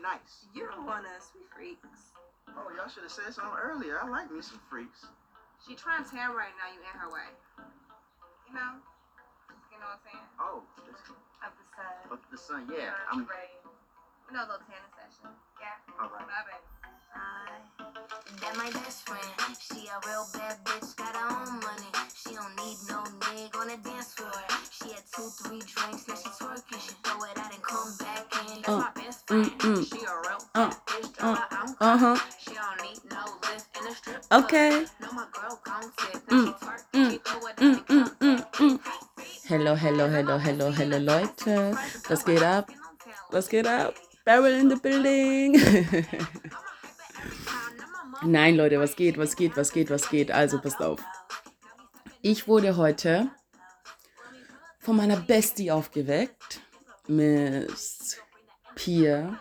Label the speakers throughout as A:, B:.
A: ain't nice.
B: You don't want us. We freaks.
A: Oh, y'all should have said something earlier. I like me some freaks.
B: She trying to tell right now you in her way. You know? You know what I'm saying?
A: Oh, this,
B: Of the sun.
A: look at the sun. Yeah,
B: You're
A: I'm.
B: ready. You know, a little tanning session. Yeah.
A: All right.
B: Bye, baby.
C: That my best friend. She a real bad bitch, got her own money. She don't need no nigga on the dance floor. She had two, three drinks, now she twerking. She throw it out and come back in. That's
D: Uh,
C: my best friend.
D: mm, mm.
C: She a real
D: Uh,
C: bad bitch, draw her own
D: Uh huh.
C: She don't need no lift in the strip.
D: Okay.
C: No, my girl gon' tip.
D: Mm,
C: Now she twerking.
D: mm,
C: She throw it out
D: Mm, mm, mm, mm.
C: in.
D: Hello, hello, hello, hello, hello, Leute. Was geht ab? Was geht ab? Barrel in the building. Nein, Leute, was geht, was geht, was geht, was geht? Also, passt auf. Ich wurde heute von meiner Bestie aufgeweckt. Miss Pia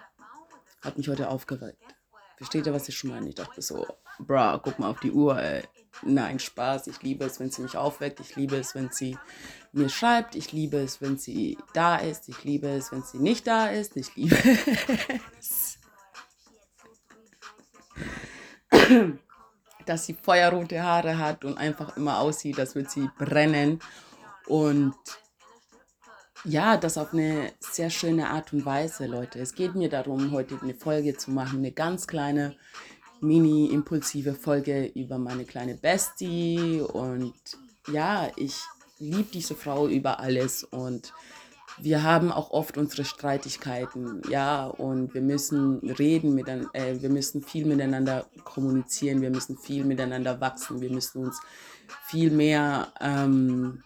D: hat mich heute aufgeweckt. Versteht ihr, was ich schon meine? Ich dachte so, bra, guck mal auf die Uhr, ey. Nein, Spaß. Ich liebe es, wenn sie mich aufweckt. Ich liebe es, wenn sie mir schreibt. Ich liebe es, wenn sie da ist. Ich liebe es, wenn sie nicht da ist. Ich liebe es, dass sie feuerrote Haare hat und einfach immer aussieht, als würde sie brennen. Und ja, das auf eine sehr schöne Art und Weise, Leute. Es geht mir darum, heute eine Folge zu machen, eine ganz kleine, mini-impulsive Folge über meine kleine Bestie. Und ja, ich liebe diese Frau über alles und wir haben auch oft unsere Streitigkeiten, ja, und wir müssen reden, miteinander, äh, wir müssen viel miteinander kommunizieren, wir müssen viel miteinander wachsen, wir müssen uns viel mehr ähm,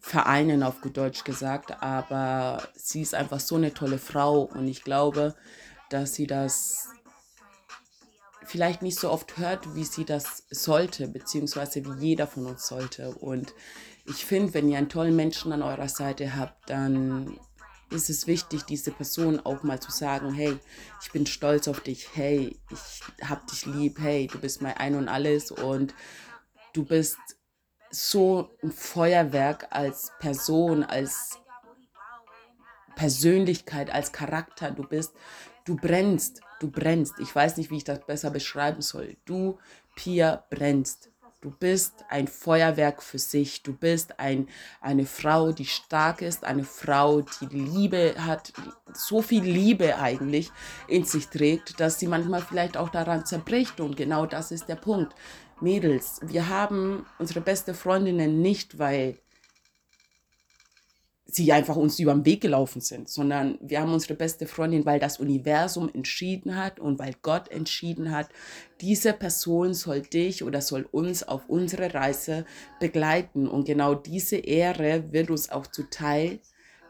D: vereinen, auf gut Deutsch gesagt. Aber sie ist einfach so eine tolle Frau und ich glaube, dass sie das vielleicht nicht so oft hört, wie sie das sollte, beziehungsweise wie jeder von uns sollte. Und ich finde, wenn ihr einen tollen Menschen an eurer Seite habt, dann ist es wichtig, diese Person auch mal zu sagen, hey, ich bin stolz auf dich, hey, ich hab dich lieb, hey, du bist mein Ein und Alles und du bist so ein Feuerwerk als Person, als Persönlichkeit, als Charakter. Du bist, du brennst, du brennst. Ich weiß nicht, wie ich das besser beschreiben soll. Du, Pia, brennst. Du bist ein Feuerwerk für sich. Du bist ein, eine Frau, die stark ist, eine Frau, die Liebe hat, so viel Liebe eigentlich in sich trägt, dass sie manchmal vielleicht auch daran zerbricht. Und genau das ist der Punkt. Mädels, wir haben unsere beste Freundinnen nicht, weil sie einfach uns über den Weg gelaufen sind, sondern wir haben unsere beste Freundin, weil das Universum entschieden hat und weil Gott entschieden hat, diese Person soll dich oder soll uns auf unsere Reise begleiten. Und genau diese Ehre wird uns auch zuteil,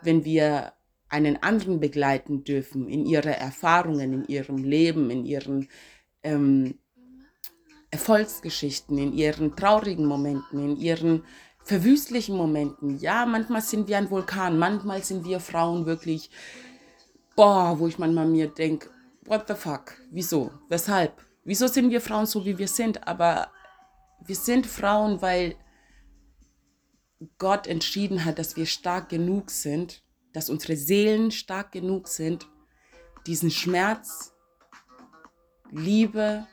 D: wenn wir einen anderen begleiten dürfen in ihre Erfahrungen, in ihrem Leben, in ihren ähm, Erfolgsgeschichten, in ihren traurigen Momenten, in ihren verwüstlichen Momenten. Ja, manchmal sind wir ein Vulkan, manchmal sind wir Frauen wirklich, boah, wo ich manchmal mir denke, what the fuck, wieso, weshalb, wieso sind wir Frauen so, wie wir sind, aber wir sind Frauen, weil Gott entschieden hat, dass wir stark genug sind, dass unsere Seelen stark genug sind, diesen Schmerz, Liebe,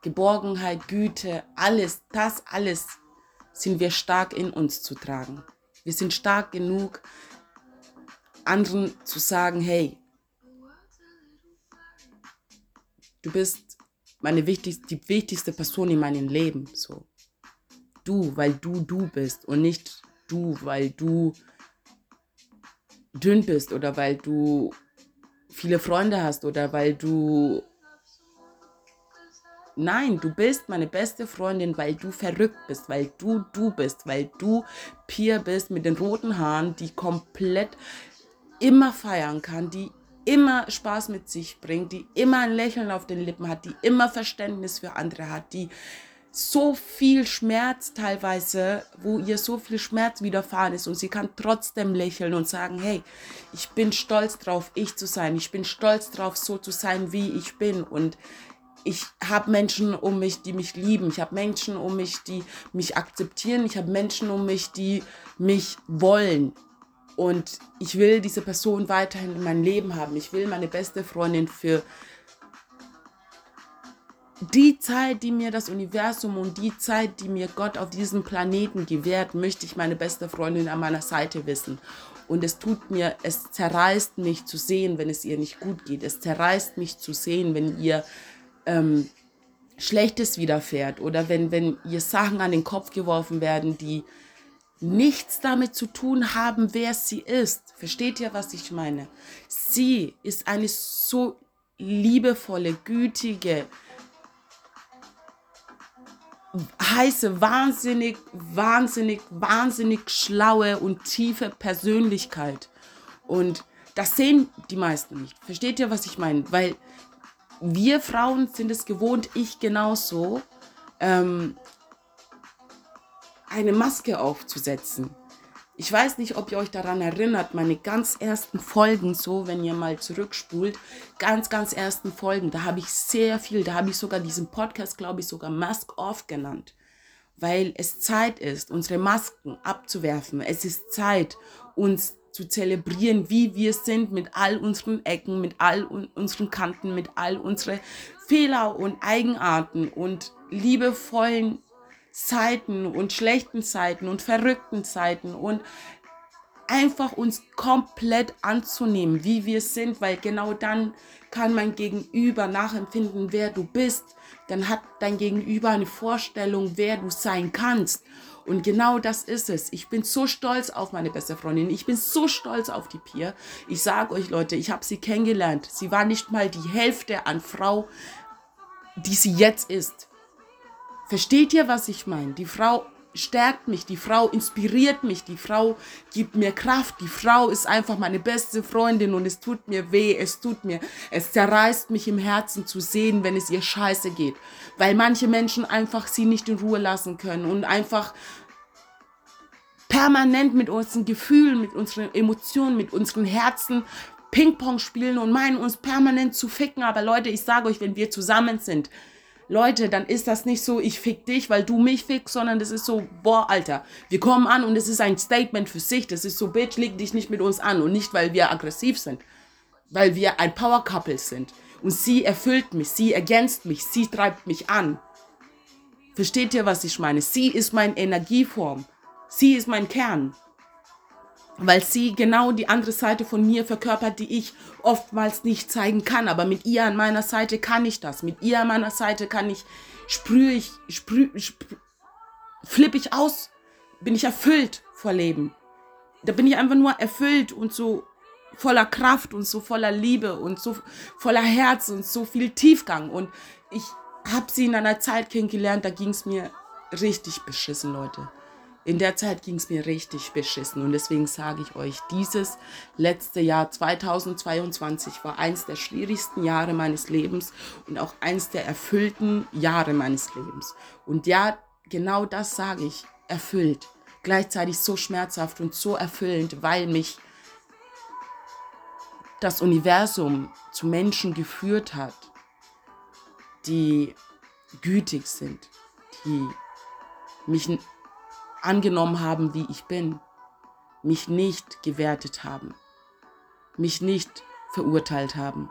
D: Geborgenheit, Güte, alles, das alles sind wir stark in uns zu tragen. Wir sind stark genug, anderen zu sagen, hey, du bist meine wichtigste, die wichtigste Person in meinem Leben. So. Du, weil du du bist und nicht du, weil du dünn bist oder weil du viele Freunde hast oder weil du Nein, du bist meine beste Freundin, weil du verrückt bist, weil du du bist, weil du Pia bist mit den roten Haaren, die komplett immer feiern kann, die immer Spaß mit sich bringt, die immer ein Lächeln auf den Lippen hat, die immer Verständnis für andere hat, die so viel Schmerz teilweise, wo ihr so viel Schmerz widerfahren ist und sie kann trotzdem lächeln und sagen, hey, ich bin stolz drauf, ich zu sein, ich bin stolz drauf, so zu sein, wie ich bin. Und ich habe Menschen um mich, die mich lieben. Ich habe Menschen um mich, die mich akzeptieren. Ich habe Menschen um mich, die mich wollen. Und ich will diese Person weiterhin in meinem Leben haben. Ich will meine beste Freundin für die Zeit, die mir das Universum und die Zeit, die mir Gott auf diesem Planeten gewährt, möchte ich meine beste Freundin an meiner Seite wissen. Und es tut mir, es zerreißt mich zu sehen, wenn es ihr nicht gut geht. Es zerreißt mich zu sehen, wenn ihr ähm, Schlechtes widerfährt oder wenn, wenn ihr Sachen an den Kopf geworfen werden, die nichts damit zu tun haben, wer sie ist. Versteht ihr, was ich meine? Sie ist eine so liebevolle, gütige, heiße, wahnsinnig, wahnsinnig, wahnsinnig schlaue und tiefe Persönlichkeit. Und das sehen die meisten nicht. Versteht ihr, was ich meine? Weil wir Frauen sind es gewohnt, ich genauso, ähm, eine Maske aufzusetzen. Ich weiß nicht, ob ihr euch daran erinnert, meine ganz ersten Folgen, so wenn ihr mal zurückspult, ganz, ganz ersten Folgen, da habe ich sehr viel, da habe ich sogar diesen Podcast, glaube ich, sogar Mask Off genannt, weil es Zeit ist, unsere Masken abzuwerfen. Es ist Zeit, uns zu zelebrieren, wie wir sind, mit all unseren Ecken, mit all unseren Kanten, mit all unseren Fehler und Eigenarten und liebevollen Zeiten und schlechten Zeiten und verrückten Zeiten und einfach uns komplett anzunehmen, wie wir sind, weil genau dann kann mein Gegenüber nachempfinden, wer du bist. Dann hat dein Gegenüber eine Vorstellung, wer du sein kannst. Und genau das ist es. Ich bin so stolz auf meine beste Freundin. Ich bin so stolz auf die Pia. Ich sage euch, Leute, ich habe sie kennengelernt. Sie war nicht mal die Hälfte an Frau, die sie jetzt ist. Versteht ihr, was ich meine? Die Frau stärkt mich, die Frau inspiriert mich, die Frau gibt mir Kraft, die Frau ist einfach meine beste Freundin und es tut mir weh, es tut mir, es zerreißt mich im Herzen zu sehen, wenn es ihr scheiße geht, weil manche Menschen einfach sie nicht in Ruhe lassen können und einfach permanent mit unseren Gefühlen, mit unseren Emotionen, mit unseren Herzen Ping-Pong spielen und meinen uns permanent zu ficken, aber Leute, ich sage euch, wenn wir zusammen sind, Leute, dann ist das nicht so, ich fick dich, weil du mich fickst, sondern das ist so, boah, Alter, wir kommen an und es ist ein Statement für sich. Das ist so, Bitch, leg dich nicht mit uns an und nicht, weil wir aggressiv sind, weil wir ein Power Couple sind. Und sie erfüllt mich, sie ergänzt mich, sie treibt mich an. Versteht ihr, was ich meine? Sie ist meine Energieform. Sie ist mein Kern weil sie genau die andere Seite von mir verkörpert, die ich oftmals nicht zeigen kann. Aber mit ihr an meiner Seite kann ich das. Mit ihr an meiner Seite kann ich, sprühe ich, sprühe, sprüh, flippe ich aus, bin ich erfüllt vor Leben. Da bin ich einfach nur erfüllt und so voller Kraft und so voller Liebe und so voller Herz und so viel Tiefgang. Und ich habe sie in einer Zeit kennengelernt, da ging es mir richtig beschissen, Leute in der Zeit ging es mir richtig beschissen und deswegen sage ich euch, dieses letzte Jahr 2022 war eins der schwierigsten Jahre meines Lebens und auch eins der erfüllten Jahre meines Lebens. Und ja, genau das sage ich, erfüllt. Gleichzeitig so schmerzhaft und so erfüllend, weil mich das Universum zu Menschen geführt hat, die gütig sind, die mich angenommen haben, wie ich bin, mich nicht gewertet haben, mich nicht verurteilt haben.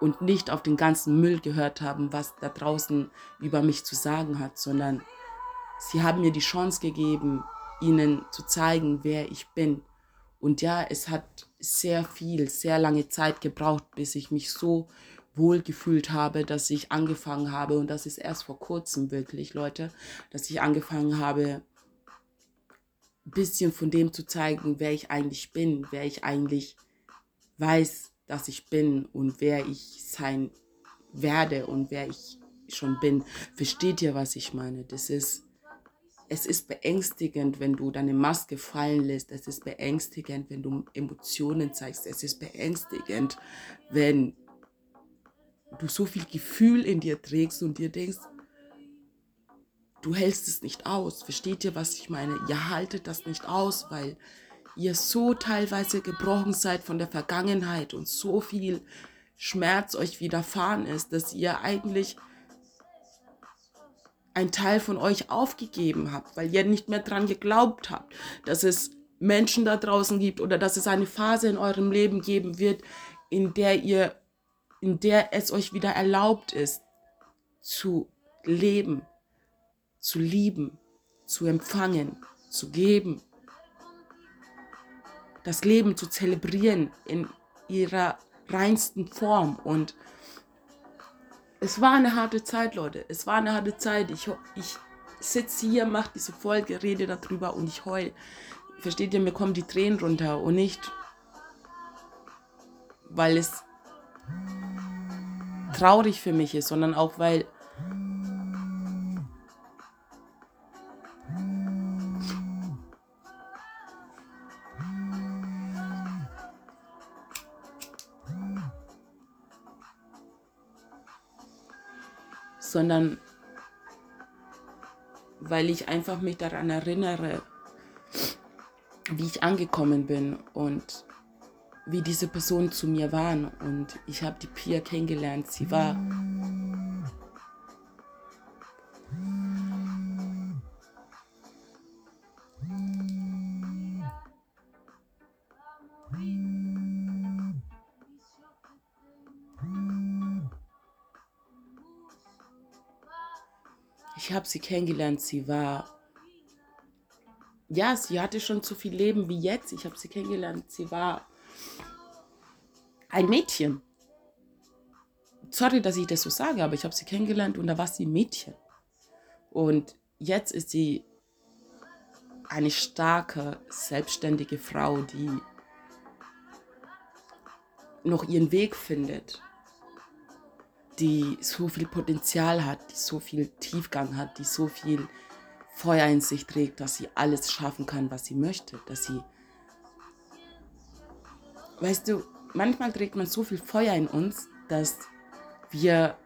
D: Und nicht auf den ganzen Müll gehört haben, was da draußen über mich zu sagen hat, sondern sie haben mir die Chance gegeben, ihnen zu zeigen, wer ich bin. Und ja, es hat sehr viel, sehr lange Zeit gebraucht, bis ich mich so wohlgefühlt habe, dass ich angefangen habe, und das ist erst vor kurzem wirklich, Leute, dass ich angefangen habe, ein bisschen von dem zu zeigen, wer ich eigentlich bin, wer ich eigentlich weiß, dass ich bin und wer ich sein werde und wer ich schon bin. Versteht ihr, was ich meine? Das ist, es ist beängstigend, wenn du deine Maske fallen lässt. Es ist beängstigend, wenn du Emotionen zeigst. Es ist beängstigend, wenn du so viel Gefühl in dir trägst und dir denkst, du hältst es nicht aus. Versteht ihr, was ich meine? Ihr haltet das nicht aus, weil ihr so teilweise gebrochen seid von der Vergangenheit und so viel Schmerz euch widerfahren ist, dass ihr eigentlich ein Teil von euch aufgegeben habt, weil ihr nicht mehr dran geglaubt habt, dass es Menschen da draußen gibt oder dass es eine Phase in eurem Leben geben wird, in der ihr, in der es euch wieder erlaubt ist, zu leben, zu lieben, zu empfangen, zu geben, das Leben zu zelebrieren in ihrer reinsten Form. Und es war eine harte Zeit, Leute. Es war eine harte Zeit. Ich, ich sitze hier, mache diese Folge, rede darüber und ich heul. Versteht ihr, mir kommen die Tränen runter und nicht, weil es traurig für mich ist, sondern auch weil sondern weil ich einfach mich daran erinnere, wie ich angekommen bin und wie diese Personen zu mir waren. Und ich habe die Pia kennengelernt. Sie war Ich habe sie kennengelernt. Sie war. Ja, sie hatte schon so viel Leben wie jetzt. Ich habe sie kennengelernt. Sie war ein Mädchen. Sorry, dass ich das so sage, aber ich habe sie kennengelernt und da war sie ein Mädchen. Und jetzt ist sie eine starke, selbstständige Frau, die noch ihren Weg findet die so viel Potenzial hat, die so viel Tiefgang hat, die so viel Feuer in sich trägt, dass sie alles schaffen kann, was sie möchte, dass sie Weißt du, manchmal trägt man so viel Feuer in uns, dass wir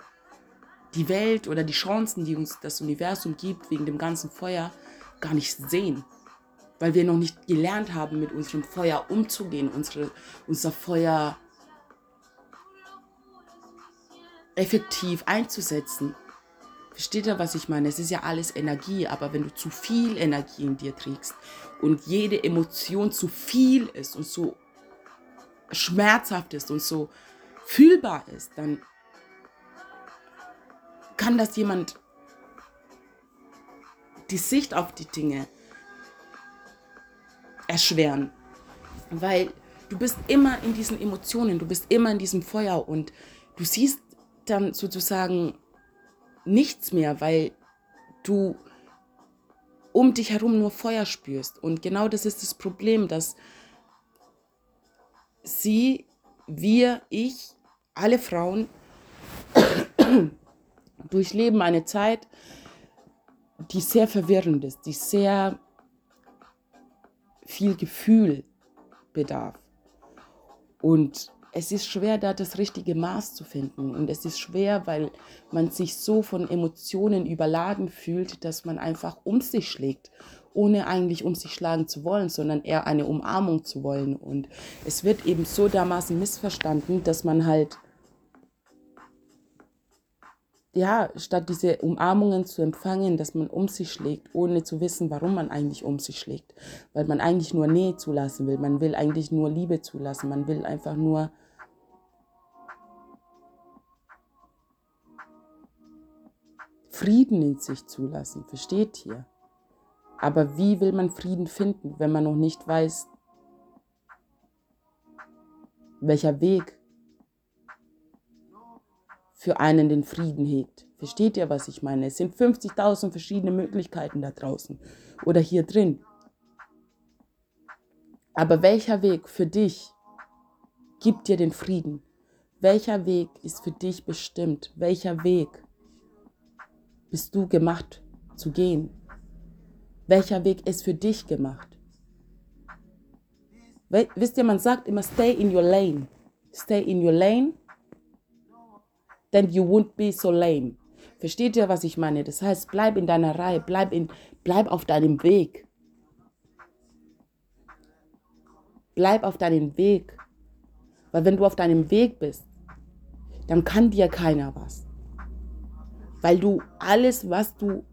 D: die Welt oder die Chancen, die uns das Universum gibt, wegen dem ganzen Feuer gar nicht sehen. Weil wir noch nicht gelernt haben, mit unserem Feuer umzugehen, unsere, unser Feuer effektiv einzusetzen. Versteht ihr, was ich meine? Es ist ja alles Energie, aber wenn du zu viel Energie in dir trägst und jede Emotion zu viel ist und so schmerzhaft ist und so fühlbar ist, dann kann das jemand die Sicht auf die Dinge erschweren. Weil du bist immer in diesen Emotionen, du bist immer in diesem Feuer und du siehst dann sozusagen nichts mehr, weil du um dich herum nur Feuer spürst. Und genau das ist das Problem, dass sie, wir, ich, alle Frauen durchleben eine Zeit, die sehr verwirrend ist, die sehr viel Gefühl bedarf. Und es ist schwer, da das richtige Maß zu finden. Und es ist schwer, weil man sich so von Emotionen überladen fühlt, dass man einfach um sich schlägt, ohne eigentlich um sich schlagen zu wollen, sondern eher eine Umarmung zu wollen. Und es wird eben so dermaßen missverstanden, dass man halt ja, statt diese Umarmungen zu empfangen, dass man um sich schlägt, ohne zu wissen, warum man eigentlich um sich schlägt. Weil man eigentlich nur Nähe zulassen will. Man will eigentlich nur Liebe zulassen. Man will einfach nur Frieden in sich zulassen. Versteht ihr? Aber wie will man Frieden finden, wenn man noch nicht weiß, welcher Weg für einen den Frieden hegt? Versteht ihr, was ich meine? Es sind 50.000 verschiedene Möglichkeiten da draußen oder hier drin. Aber welcher Weg für dich gibt dir den Frieden? Welcher Weg ist für dich bestimmt? Welcher Weg bist du gemacht zu gehen? Welcher Weg ist für dich gemacht? Wisst ihr, man sagt immer, stay in your lane. Stay in your lane, then you won't be so lame. Versteht ihr, was ich meine? Das heißt, bleib in deiner Reihe, bleib, in, bleib auf deinem Weg. Bleib auf deinem Weg. Weil wenn du auf deinem Weg bist, dann kann dir keiner was. Weil du alles, was du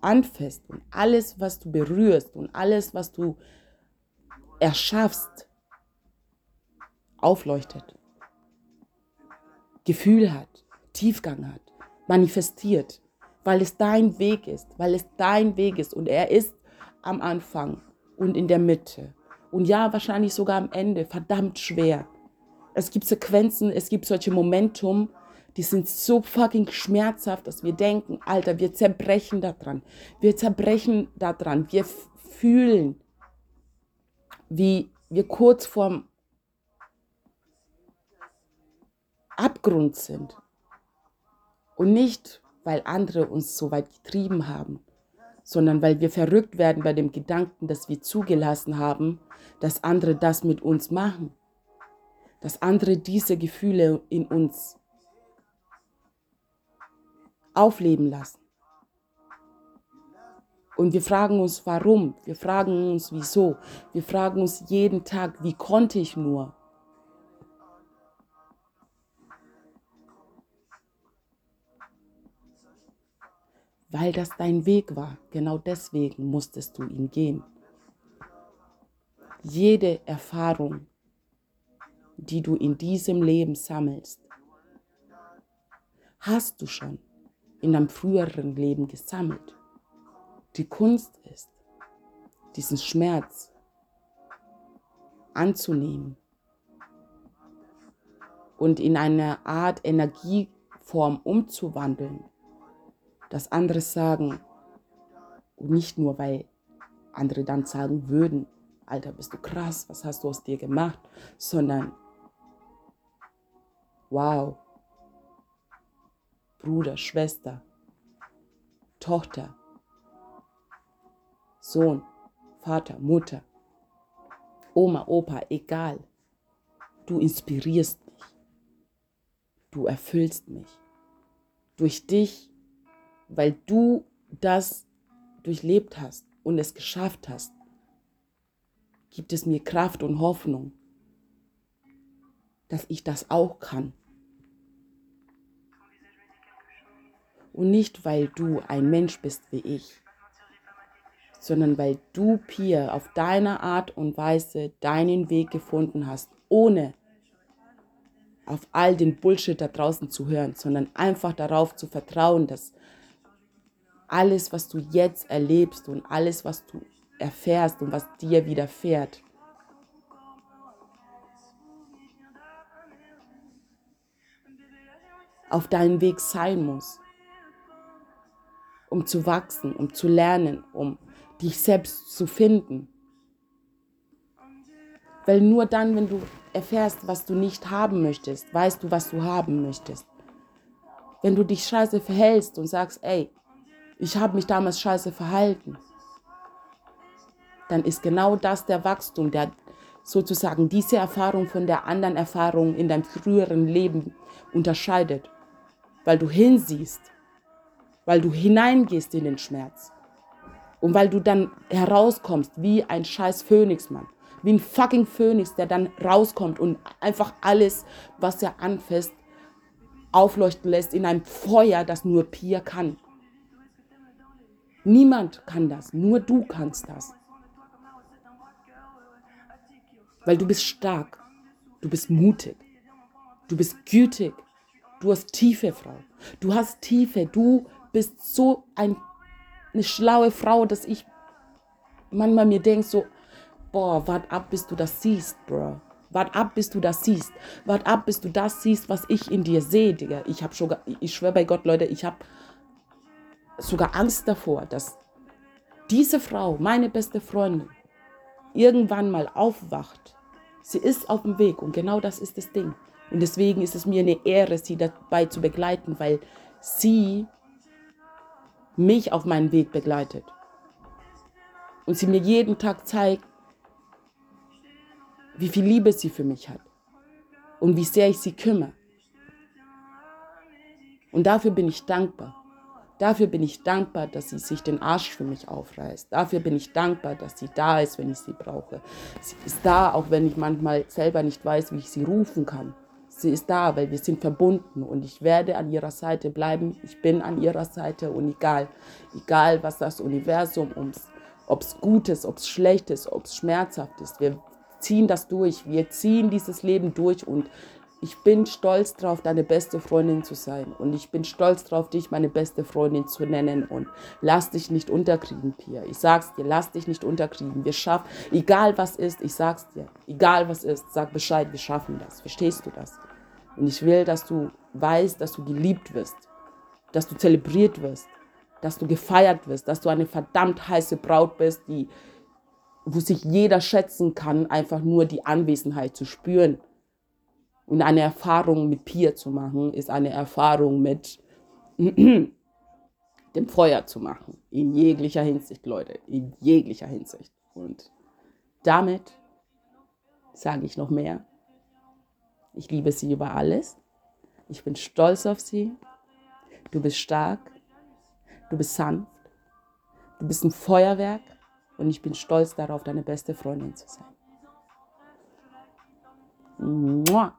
D: anfasst und alles, was du berührst und alles, was du erschaffst, aufleuchtet, Gefühl hat, Tiefgang hat, manifestiert, weil es dein Weg ist, weil es dein Weg ist und er ist am Anfang und in der Mitte und ja, wahrscheinlich sogar am Ende, verdammt schwer. Es gibt Sequenzen, es gibt solche Momentum, die sind so fucking schmerzhaft, dass wir denken, Alter, wir zerbrechen daran. Wir zerbrechen daran. Wir fühlen, wie wir kurz vorm Abgrund sind. Und nicht, weil andere uns so weit getrieben haben, sondern weil wir verrückt werden bei dem Gedanken, dass wir zugelassen haben, dass andere das mit uns machen, dass andere diese Gefühle in uns aufleben lassen. Und wir fragen uns, warum? Wir fragen uns, wieso? Wir fragen uns jeden Tag, wie konnte ich nur? Weil das dein Weg war. Genau deswegen musstest du ihn gehen. Jede Erfahrung, die du in diesem Leben sammelst, hast du schon in deinem früheren Leben gesammelt. Die Kunst ist, diesen Schmerz anzunehmen und in eine Art Energieform umzuwandeln, dass andere sagen, und nicht nur, weil andere dann sagen würden, Alter, bist du krass, was hast du aus dir gemacht, sondern wow, Bruder, Schwester, Tochter, Sohn, Vater, Mutter, Oma, Opa, egal. Du inspirierst mich. Du erfüllst mich. Durch dich, weil du das durchlebt hast und es geschafft hast, gibt es mir Kraft und Hoffnung, dass ich das auch kann. Und nicht, weil du ein Mensch bist wie ich, sondern weil du, Pia, auf deine Art und Weise deinen Weg gefunden hast, ohne auf all den Bullshit da draußen zu hören, sondern einfach darauf zu vertrauen, dass alles, was du jetzt erlebst und alles, was du erfährst und was dir widerfährt, auf deinem Weg sein muss um zu wachsen, um zu lernen, um dich selbst zu finden. Weil nur dann, wenn du erfährst, was du nicht haben möchtest, weißt du, was du haben möchtest. Wenn du dich scheiße verhältst und sagst, ey, ich habe mich damals scheiße verhalten, dann ist genau das der Wachstum, der sozusagen diese Erfahrung von der anderen Erfahrung in deinem früheren Leben unterscheidet. Weil du hinsiehst weil du hineingehst in den Schmerz. Und weil du dann herauskommst wie ein scheiß Phönix, Mann. Wie ein fucking Phönix, der dann rauskommt und einfach alles, was er anfasst, aufleuchten lässt in einem Feuer, das nur Pia kann. Niemand kann das, nur du kannst das. Weil du bist stark, du bist mutig, du bist gütig, du hast Tiefe, Frau. Du hast Tiefe, du bist so ein, eine schlaue Frau, dass ich manchmal mir denke so, boah, wart ab, bis du das siehst, bro. Wart ab, bis du das siehst. Wart ab, bis du das siehst, was ich in dir sehe, Digga. Ich habe schon, ich schwöre bei Gott, Leute, ich habe sogar Angst davor, dass diese Frau, meine beste Freundin, irgendwann mal aufwacht. Sie ist auf dem Weg und genau das ist das Ding. Und deswegen ist es mir eine Ehre, sie dabei zu begleiten, weil sie mich auf meinen Weg begleitet. Und sie mir jeden Tag zeigt, wie viel Liebe sie für mich hat und wie sehr ich sie kümmere. Und dafür bin ich dankbar. Dafür bin ich dankbar, dass sie sich den Arsch für mich aufreißt. Dafür bin ich dankbar, dass sie da ist, wenn ich sie brauche. Sie ist da, auch wenn ich manchmal selber nicht weiß, wie ich sie rufen kann. Sie ist da, weil wir sind verbunden und ich werde an ihrer Seite bleiben. Ich bin an ihrer Seite und egal, egal was das Universum ums, ob es gut ist, ob es schlecht ist, ob es schmerzhaft ist, wir ziehen das durch. Wir ziehen dieses Leben durch und ich bin stolz drauf, deine beste Freundin zu sein. Und ich bin stolz drauf, dich meine beste Freundin zu nennen. Und lass dich nicht unterkriegen, Pia. Ich sag's dir, lass dich nicht unterkriegen. Wir schaffen, egal was ist, ich sag's dir, egal was ist, sag Bescheid, wir schaffen das. Verstehst du das? Und ich will, dass du weißt, dass du geliebt wirst, dass du zelebriert wirst, dass du gefeiert wirst, dass du eine verdammt heiße Braut bist, die, wo sich jeder schätzen kann, einfach nur die Anwesenheit zu spüren. Und eine Erfahrung mit Pia zu machen, ist eine Erfahrung mit dem Feuer zu machen. In jeglicher Hinsicht, Leute. In jeglicher Hinsicht. Und damit sage ich noch mehr. Ich liebe sie über alles. Ich bin stolz auf sie. Du bist stark. Du bist sanft. Du bist ein Feuerwerk. Und ich bin stolz darauf, deine beste Freundin zu sein. Mua.